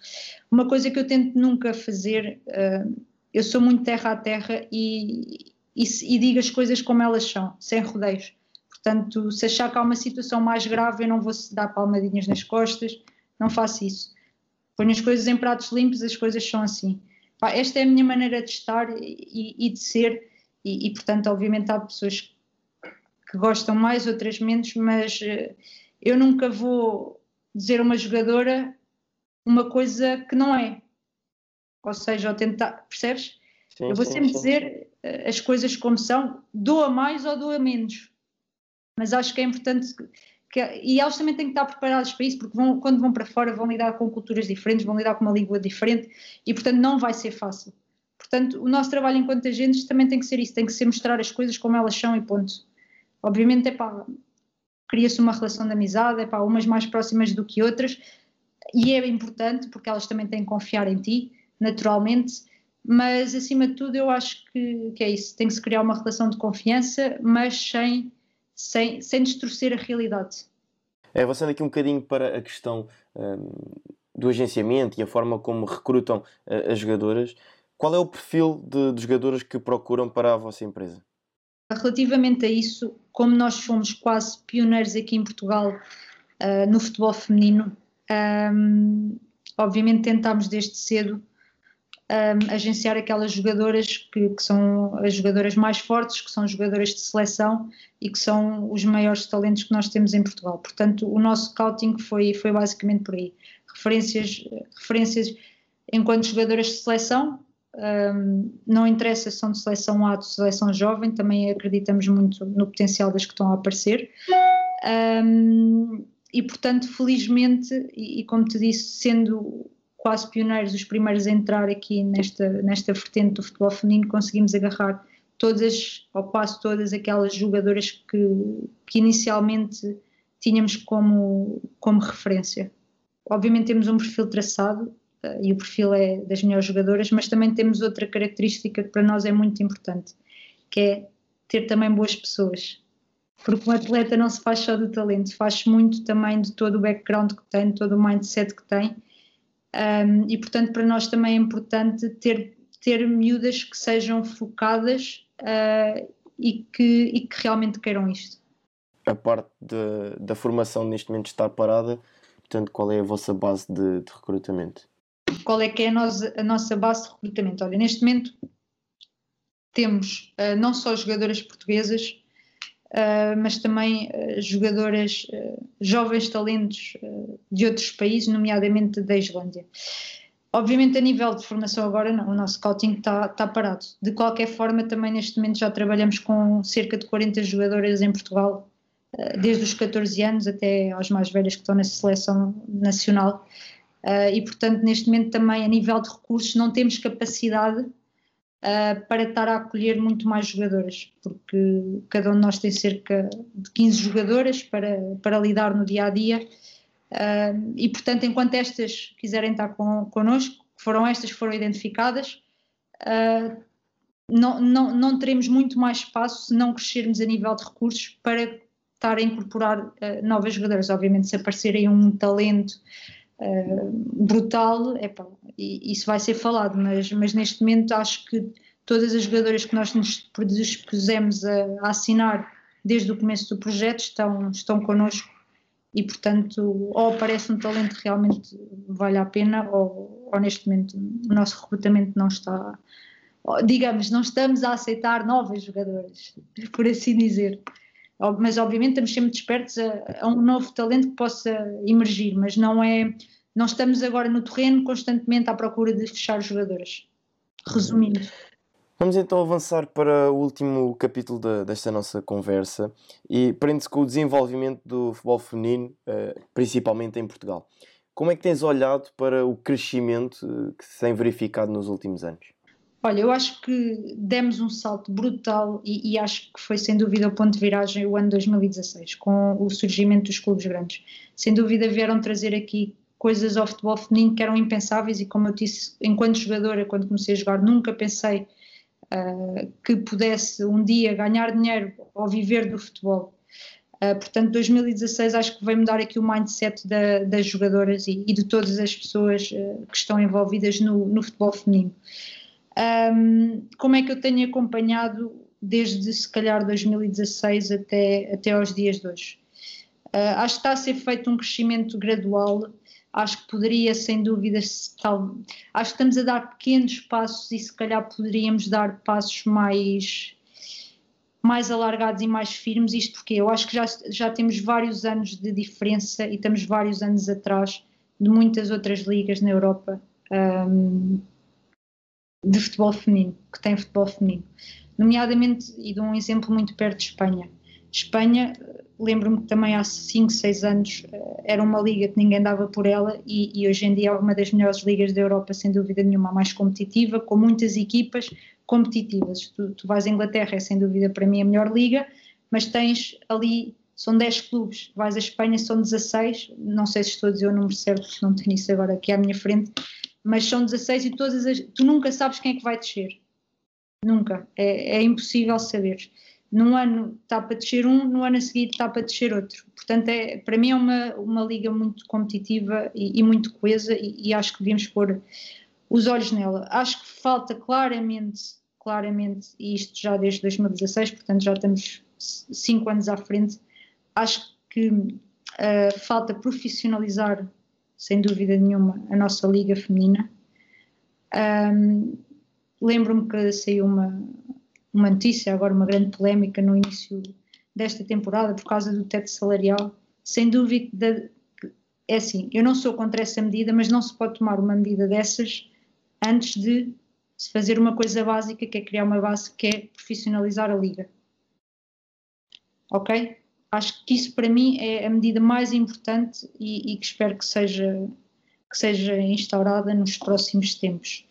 Uma coisa que eu tento nunca fazer, uh, eu sou muito terra a terra e, e, e digo as coisas como elas são, sem rodeios. Portanto, se achar que há uma situação mais grave, eu não vou dar palmadinhas nas costas, não faço isso. Ponho as coisas em pratos limpos, as coisas são assim. Pá, esta é a minha maneira de estar e, e de ser, e, e, portanto, obviamente, há pessoas que gostam mais, outras menos, mas eh, eu nunca vou dizer a uma jogadora uma coisa que não é. Ou seja, ao tentar, percebes? Sim, eu vou sim, sempre sim. dizer eh, as coisas como são, doa mais ou doa menos. Mas acho que é importante que, e elas também têm que estar preparadas para isso, porque vão, quando vão para fora vão lidar com culturas diferentes, vão lidar com uma língua diferente e, portanto, não vai ser fácil. Portanto, o nosso trabalho enquanto agentes também tem que ser isso, tem que ser mostrar as coisas como elas são e ponto. Obviamente, é pá, cria-se uma relação de amizade, é pá, umas mais próximas do que outras, e é importante porque elas também têm que confiar em ti, naturalmente, mas acima de tudo eu acho que, que é isso, tem que se criar uma relação de confiança, mas sem, sem, sem distorcer a realidade. É, avançando aqui um bocadinho para a questão um, do agenciamento e a forma como recrutam uh, as jogadoras, qual é o perfil de, de jogadoras que procuram para a vossa empresa? Relativamente a isso, como nós fomos quase pioneiros aqui em Portugal uh, no futebol feminino, um, obviamente tentámos desde cedo um, agenciar aquelas jogadoras que, que, são as jogadoras mais fortes, que são jogadoras de seleção e que são os maiores talentos que nós temos em Portugal. Portanto, o nosso scouting foi, foi basicamente por aí. Referências, referências enquanto jogadoras de seleção, um, não interessa se são de seleção A ou de seleção jovem, também acreditamos muito no potencial das que estão a aparecer. Um, e portanto, felizmente, e, e, como te disse, sendo quase pioneiros, os primeiros a entrar aqui nesta, nesta vertente do futebol feminino, conseguimos agarrar todas, ou quase todas, aquelas jogadoras que, que inicialmente tínhamos como, como referência. Obviamente temos um perfil traçado, uh, e o perfil é das melhores jogadoras, mas também temos outra característica que para nós é muito importante, que é ter também boas pessoas. Porque um atleta não se faz só do talento, faz muito também de todo o background que tem, de todo o mindset que tem. Um, e portanto, para nós também é importante ter, ter miúdas que sejam focadas uh, e, que, e que realmente queiram isto. A parte de, da formação neste momento está parada, portanto, qual é a vossa base de, de recrutamento? qual é que é a nossa, a nossa base de recrutamento? Olha, neste momento temos uh, não só jogadoras portuguesas, uh, mas também uh, jogadoras, jovens talentos de outros países, nomeadamente da Islândia. Obviamente, a nível de formação, agora não, o nosso scouting está tá parado. De qualquer forma, também neste momento já trabalhamos com cerca de 40 jogadoras em Portugal, desde os 14 anos até aos mais velhos que estão na seleção nacional. e, portanto, neste momento também, a nível de recursos, não temos capacidade uh, para estar a acolher muito mais jogadoras, porque cada um de nós tem cerca de 15 jogadoras para, para lidar no dia a dia. Uh, e portanto, enquanto estas quiserem estar com, connosco, foram estas que foram identificadas, uh, não, não, não teremos muito mais espaço se não crescermos a nível de recursos para estar a incorporar novas jogadoras. Obviamente, se aparecer aí um talento uh, brutal, epá, isso vai ser falado, mas, mas neste momento acho que todas as jogadoras que nós nos predispusemos a, a assinar desde o começo do projeto estão, estão connosco e portanto ou aparece um talento que realmente vale a pena ou, ou neste momento o nosso recrutamento não está digamos, não estamos a aceitar novas jogadoras, por assim dizer mas obviamente estamos sempre despertos a, a, um novo talento que possa emergir, mas não é, não estamos agora no terreno constantemente à procura de fechar jogadoras. Resumindo. Vamos então avançar para o último capítulo de, desta nossa conversa e prende-se com o desenvolvimento do futebol feminino, eh, principalmente em Portugal. Como é que tens olhado para o crescimento eh, que se tem verificado nos últimos anos? Olha, eu acho que demos um salto brutal e, e, acho que foi sem dúvida o ponto de viragem o ano 2016, com o surgimento dos clubes grandes. Sem dúvida vieram trazer aqui coisas ao futebol feminino que eram impensáveis e como eu disse, enquanto jogadora, quando comecei a jogar, nunca pensei uh, que pudesse um dia ganhar dinheiro ou viver do futebol. Uh, portanto, 2016 acho que vai mudar aqui o mindset da, das jogadoras e, e, de todas as pessoas uh, que estão envolvidas no, no futebol feminino. Um, como é que eu tenho acompanhado desde se calhar 2016 até, até aos dias de hoje? Uh, acho que está a ser feito um crescimento gradual, acho que poderia, sem dúvida, tal, acho que estamos a dar pequenos passos e se calhar poderíamos dar passos mais, mais alargados e mais firmes, isto porque eu acho que já, já temos vários anos de diferença e estamos vários anos atrás de muitas outras ligas na Europa. Um, de futebol feminino, que tem futebol feminino. Nomeadamente, e dou um exemplo muito perto de Espanha. Espanha, lembro-me que também há 5, 6 anos eh, era uma liga que ninguém dava por ela e, e, hoje em dia é uma das melhores ligas da Europa, sem dúvida nenhuma, a mais competitiva, com muitas equipas competitivas. Tu, tu vais à Inglaterra, é sem dúvida para mim a melhor liga, mas tens ali, são 10 clubes, vais à Espanha, são 16, não sei se estou a dizer o número certo, porque não tenho isso agora aqui à minha frente, mas são 16 e todas as, tu nunca sabes quem é que vai descer. Nunca. É, é impossível saber. Num ano está para descer um, no ano a seguir está para descer outro. Portanto, é, para mim é uma, uma liga muito competitiva e, e muito coesa e, e, acho que devíamos pôr os olhos nela. Acho que falta claramente, claramente, e isto já desde 2016, portanto já estamos cinco anos à frente, acho que uh, falta profissionalizar sem dúvida nenhuma, a nossa liga feminina. Um, Lembro-me que saiu uma, uma notícia, agora uma grande polémica no início desta temporada por causa do teto salarial. Sem dúvida, é assim, eu não sou contra essa medida, mas não se pode tomar uma medida dessas antes de se fazer uma coisa básica, que é criar uma base que é profissionalizar a liga. Ok? Acho que isso para mim é a medida mais importante e, e que espero que seja que seja instaurada nos próximos tempos.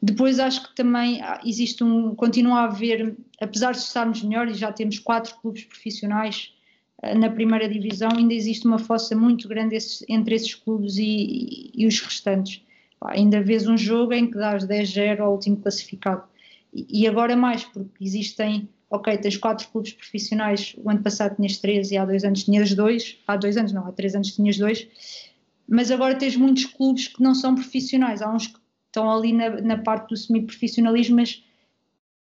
Depois acho que também existe um, continua a haver, apesar de estarmos melhor e já temos quatro clubes profissionais uh, na primeira divisão, ainda existe uma fossa muito grande esses, entre esses clubes e, e, e os restantes. Pá, ainda vês um jogo em que dás 10-0 ao último classificado. E, e agora mais, porque existem ok, tens quatro clubes profissionais, o ano passado tinhas três e há dois anos tinhas dois, há dois anos não, há três anos tinhas dois, mas agora tens muitos clubes que não são profissionais, há uns que estão ali na, na parte do semi-profissionalismo, mas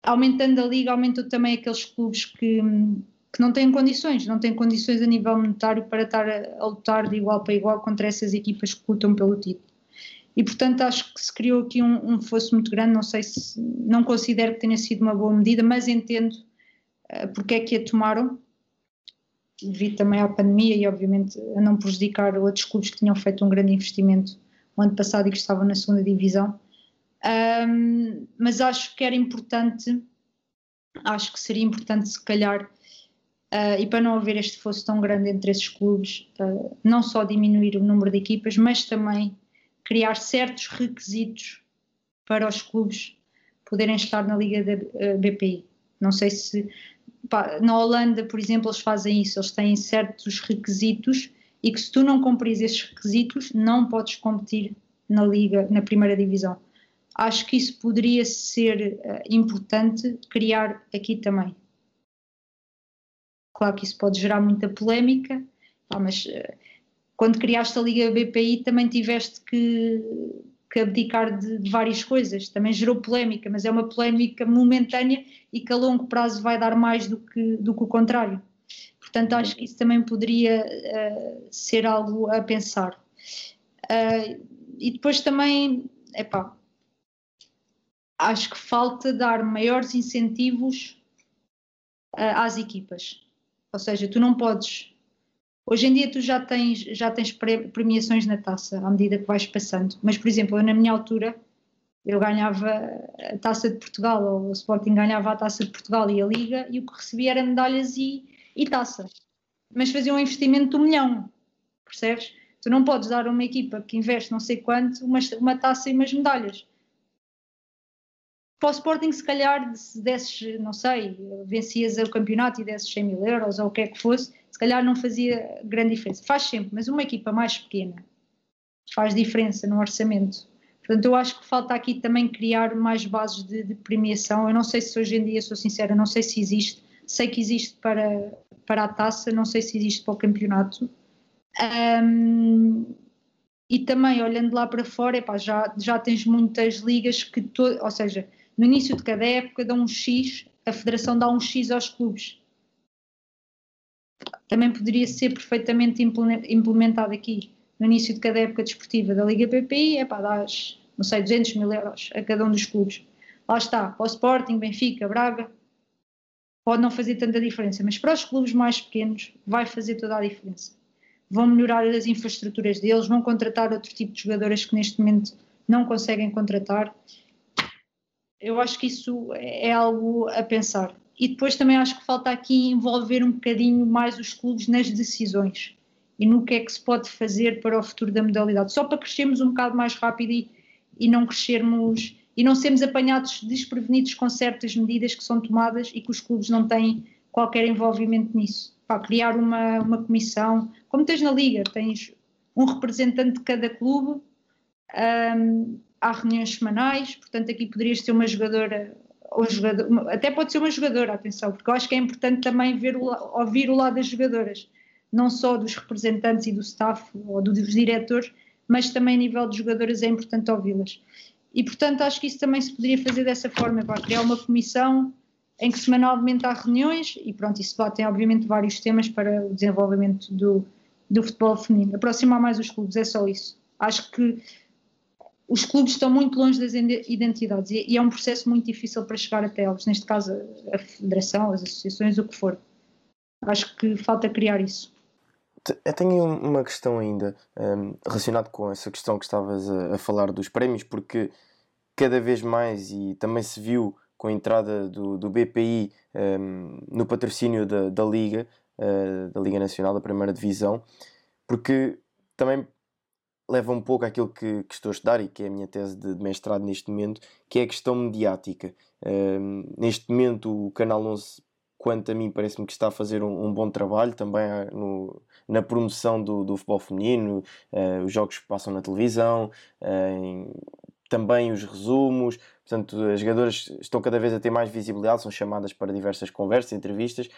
aumentando a liga, aumentou também aqueles clubes que, que não têm condições, não têm condições a nível monetário para estar a, a lutar de igual para igual contra essas equipas que lutam pelo título. E portanto acho que se criou aqui um, um fosso muito grande, não sei se, não considero que tenha sido uma boa medida, mas entendo porque é que a tomaram devido também à pandemia e obviamente a não prejudicar outros clubes que tinham feito um grande investimento o ano passado e que estavam na segunda divisão. Um, mas acho que era importante, acho que seria importante se calhar, uh, e para não haver este fosso tão grande entre esses clubes, uh, não só diminuir o número de equipas, mas também criar certos requisitos para os clubes poderem estar na Liga da BPI. Não sei se na Holanda, por exemplo, eles fazem isso, eles têm certos requisitos e que se tu não cumpris esses requisitos, não podes competir na Liga, na primeira divisão. Acho que isso poderia ser uh, importante criar aqui também. Claro que isso pode gerar muita polémica, mas uh, quando criaste a Liga BPI também tiveste que que abdicar de, de, várias coisas. Também gerou polémica, mas é uma polémica momentânea e que a longo prazo vai dar mais do que, do que o contrário. Portanto, acho que isso também poderia uh, ser algo a pensar. Uh, e depois também, epá, acho que falta dar maiores incentivos uh, às equipas. Ou seja, tu não podes Hoje em dia tu já tens, já tens premiações na taça à medida que vais passando, mas por exemplo, eu na minha altura eu ganhava a taça de Portugal, ou o Sporting ganhava a taça de Portugal e a Liga, e o que recebia era medalhas e, e taça. Mas fazia um investimento de um milhão, percebes? Tu não podes dar a uma equipa que investe não sei quanto uma, uma taça e umas medalhas. Para o Sporting, se calhar, se desses, não sei, vencias o campeonato e desses 100 mil euros ou o que é que fosse, se calhar não fazia grande diferença. Faz sempre, mas uma equipa mais pequena faz diferença no orçamento. Portanto, eu acho que falta aqui também criar mais bases de, de premiação. Eu não sei se hoje em dia, sou sincera, não sei se existe. Sei que existe para, para a taça, não sei se existe para o campeonato. Um, e também, olhando lá para fora, epá, já, já tens muitas ligas que, to, ou seja, no início de cada época dão um X, a federação dá um X aos clubes também poderia ser perfeitamente implementado aqui no início de cada época desportiva da Liga PPI, é para dar, não sei, 200 mil euros a cada um dos clubes. Lá está, para o Sporting, Benfica, Braga, pode não fazer tanta diferença, mas para os clubes mais pequenos vai fazer toda a diferença. Vão melhorar as infraestruturas deles, vão contratar outro tipo de jogadoras que neste momento não conseguem contratar. Eu acho que isso é algo a pensar. E depois também acho que falta aqui envolver um bocadinho mais os clubes nas decisões e no que é que se pode fazer para o futuro da modalidade, só para crescermos um bocado mais rápido e, e não crescermos e não sermos apanhados desprevenidos com certas medidas que são tomadas e que os clubes não têm qualquer envolvimento nisso. Para criar uma, uma comissão, como tens na Liga, tens um representante de cada clube, um, há reuniões semanais, portanto aqui poderias ter uma jogadora jogador, até pode ser uma jogadora, atenção, porque eu acho que é importante também ver ouvir o lado das jogadoras, não só dos representantes e do staff ou dos diretores, mas também a nível de jogadoras é importante ouvi-las. E portanto acho que isso também se poderia fazer dessa forma, para criar uma comissão em que semanalmente há reuniões e pronto, isso batem obviamente vários temas para o desenvolvimento do, do futebol feminino. Aproximar mais os clubes, é só isso. Acho que os clubes estão muito longe das identidades e, e, é um processo muito difícil para chegar até eles, neste caso a, federação, as associações, o que for. Acho que falta criar isso. Eu tenho uma questão ainda um, relacionada com essa questão que estavas a, a, falar dos prémios, porque cada vez mais, e também se viu com a entrada do, do BPI um, no patrocínio da, da Liga, uh, da Liga Nacional, da Primeira Divisão, porque também leva um pouco àquilo que, que, estou a estudar e que é a minha tese de, de mestrado neste momento, que é a questão mediática. Neste momento, o Canal 11, quanto a mim, parece-me que está a fazer um, um bom trabalho também ah, no, na promoção do, do futebol feminino, uh, os jogos que passam na televisão, uh, também os resumos. Portanto, as jogadoras estão cada vez a ter mais visibilidade, são chamadas para diversas conversas, entrevistas,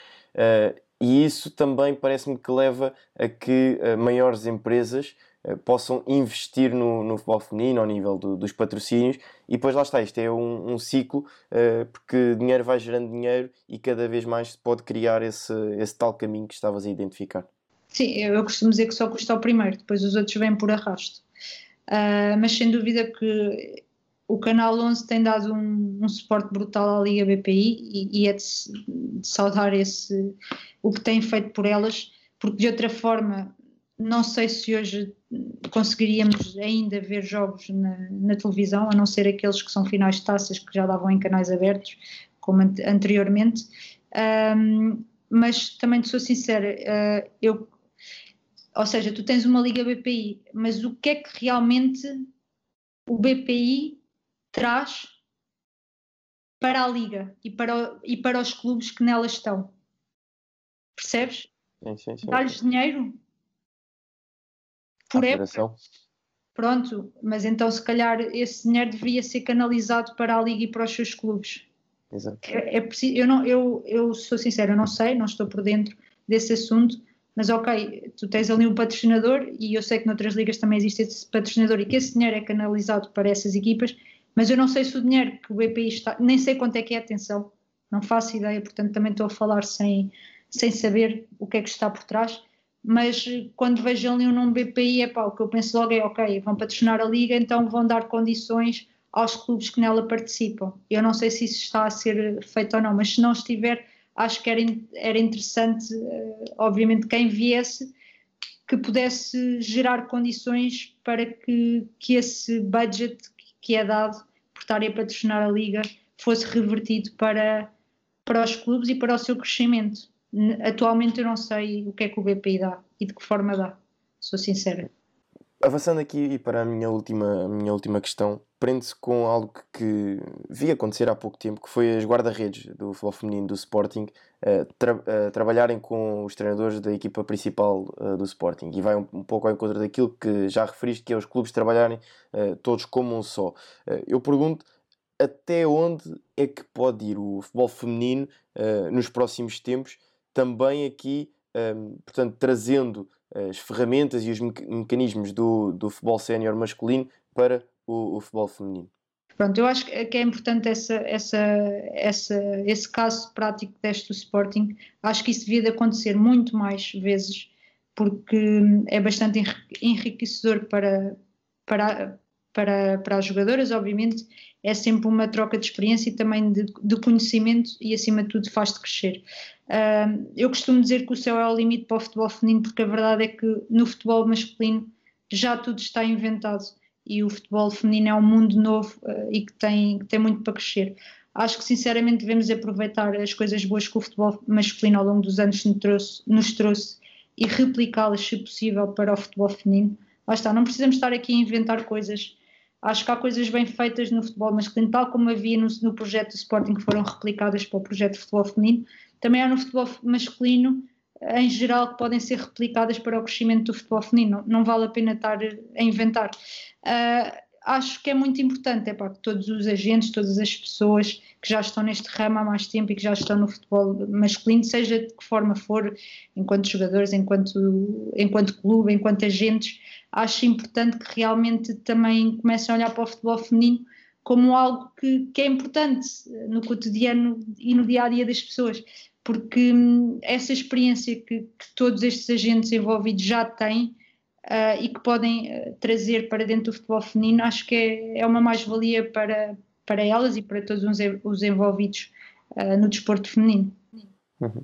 e isso também parece-me que leva a que maiores empresas possam investir no, no futebol feminino ao nível do, dos patrocínios e depois lá está, isto é um, um ciclo uh, porque dinheiro vai gerando dinheiro e cada vez mais se pode criar esse, esse tal caminho que estavas a identificar. Sim, eu costumo dizer que só custa o primeiro, depois os outros vêm por arrasto. Uh, mas sem dúvida que o Canal 11 tem dado um, um suporte brutal à Liga BPI e, e é de, de, saudar esse, o que tem feito por elas, porque de outra forma não sei se hoje conseguiríamos ainda ver jogos na, na, televisão, a não ser aqueles que são finais de taças que já davam em canais abertos, como anteriormente. Um, mas também te sou sincera, uh, eu, ou seja, tu tens uma Liga BPI, mas o que é que realmente o BPI traz para a Liga e para, e para os clubes que nela estão? Percebes? Dá-lhes dinheiro? Por época. Pronto, mas então se calhar esse dinheiro devia ser canalizado para a Liga e para os seus clubes. Exato. É, é preciso, eu, não, eu, eu sou sincero, eu não sei, não estou por dentro desse assunto, mas ok, tu tens ali um patrocinador e eu sei que noutras ligas também existe esse patrocinador e que esse dinheiro é canalizado para essas equipas, mas eu não sei se o dinheiro que o BPI está, nem sei quanto é que é, atenção, não faço ideia, portanto também estou a falar sem, sem saber o que é que está por trás, mas quando vejo ali um nome BPI, é pá, o que eu penso logo é ok, vão patrocinar a liga, então vão dar condições aos clubes que nela participam. Eu não sei se isso está a ser feito ou não, mas se não estiver, acho que era, era interessante, uh, obviamente, quem viesse que pudesse gerar condições para que, que esse budget que é dado por estarem a patrocinar a liga fosse revertido para, para os clubes e para o seu crescimento. Atualmente eu não sei o que é que o BPI dá e de que forma dá, sou sincera. Avançando aqui para a minha última, a minha última questão, prende-se com algo que vi acontecer há pouco tempo, que foi as guarda-redes do futebol feminino do Sporting uh, tra uh, trabalharem com os treinadores da equipa principal uh, do Sporting. E vai um, um, pouco ao encontro daquilo que já referiste, que é os clubes trabalharem todos como um só. eu pergunto, até onde é que pode ir o futebol feminino nos próximos tempos, também aqui, um, portanto, trazendo as ferramentas e os mecanismos do, do futebol sénior masculino para o, o, futebol feminino. Pronto, eu acho que é importante essa, essa, essa, esse caso prático deste do Sporting. Acho que isso devia de acontecer muito mais vezes, porque é bastante enriquecedor para, para, para, para as jogadoras, obviamente. É sempre uma troca de experiência e também de, de conhecimento e, acima de tudo, faz-te crescer. Uh, eu costumo dizer que o céu é o limite para o futebol feminino, porque a verdade é que no futebol masculino já tudo está inventado e o futebol feminino é um mundo novo uh, e que tem, que tem muito para crescer. Acho que sinceramente devemos aproveitar as coisas boas que o futebol masculino ao longo dos anos nos trouxe, nos trouxe e replicá-las, se possível, para o futebol feminino. Lá está, não precisamos estar aqui a inventar coisas. Acho que há coisas bem feitas no futebol masculino, tal como havia no, no projeto do Sporting, que foram replicadas para o projeto de futebol feminino também há no futebol masculino, em geral, que podem ser replicadas para o crescimento do futebol feminino. Não, não vale a pena estar a inventar. Uh, acho que é muito importante é para que todos os agentes, todas as pessoas que já estão neste ramo há mais tempo e que já estão no futebol masculino, seja de que forma for, enquanto jogadores, enquanto, enquanto clube, enquanto agentes, acho importante que realmente também comecem a olhar para o futebol feminino como algo que, que é importante no cotidiano e no dia a dia das pessoas, porque hum, essa experiência que, que, todos estes agentes envolvidos já têm uh, e que podem uh, trazer para dentro do futebol feminino, acho que é, é uma mais-valia para, para elas e para todos os, os envolvidos uh, no desporto feminino. Uhum.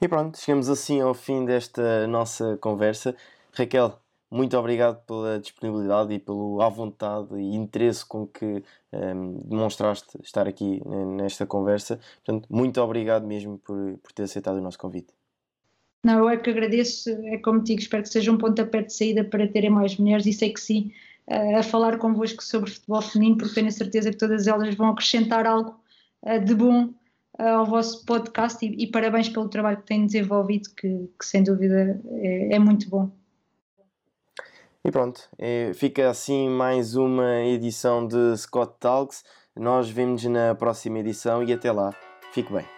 E pronto, chegamos assim ao fim desta nossa conversa. Raquel, muito obrigado pela disponibilidade e pelo à vontade e interesse com que um, ehm, demonstraste estar aqui nesta conversa. Portanto, muito obrigado mesmo por, por ter aceitado o nosso convite. Não, eu é que agradeço, é como digo, espero que seja um pontapé de saída para terem mais mulheres e sei que sim, uh, a falar convosco sobre futebol feminino, porque tenho a certeza que todas elas vão acrescentar algo uh, de bom uh, ao vosso podcast e, e, parabéns pelo trabalho que têm desenvolvido, que, que sem dúvida é, é muito bom. E pronto, fica assim mais uma edição de Scott Talks. Nós vemos na próxima edição e até lá, fique bem.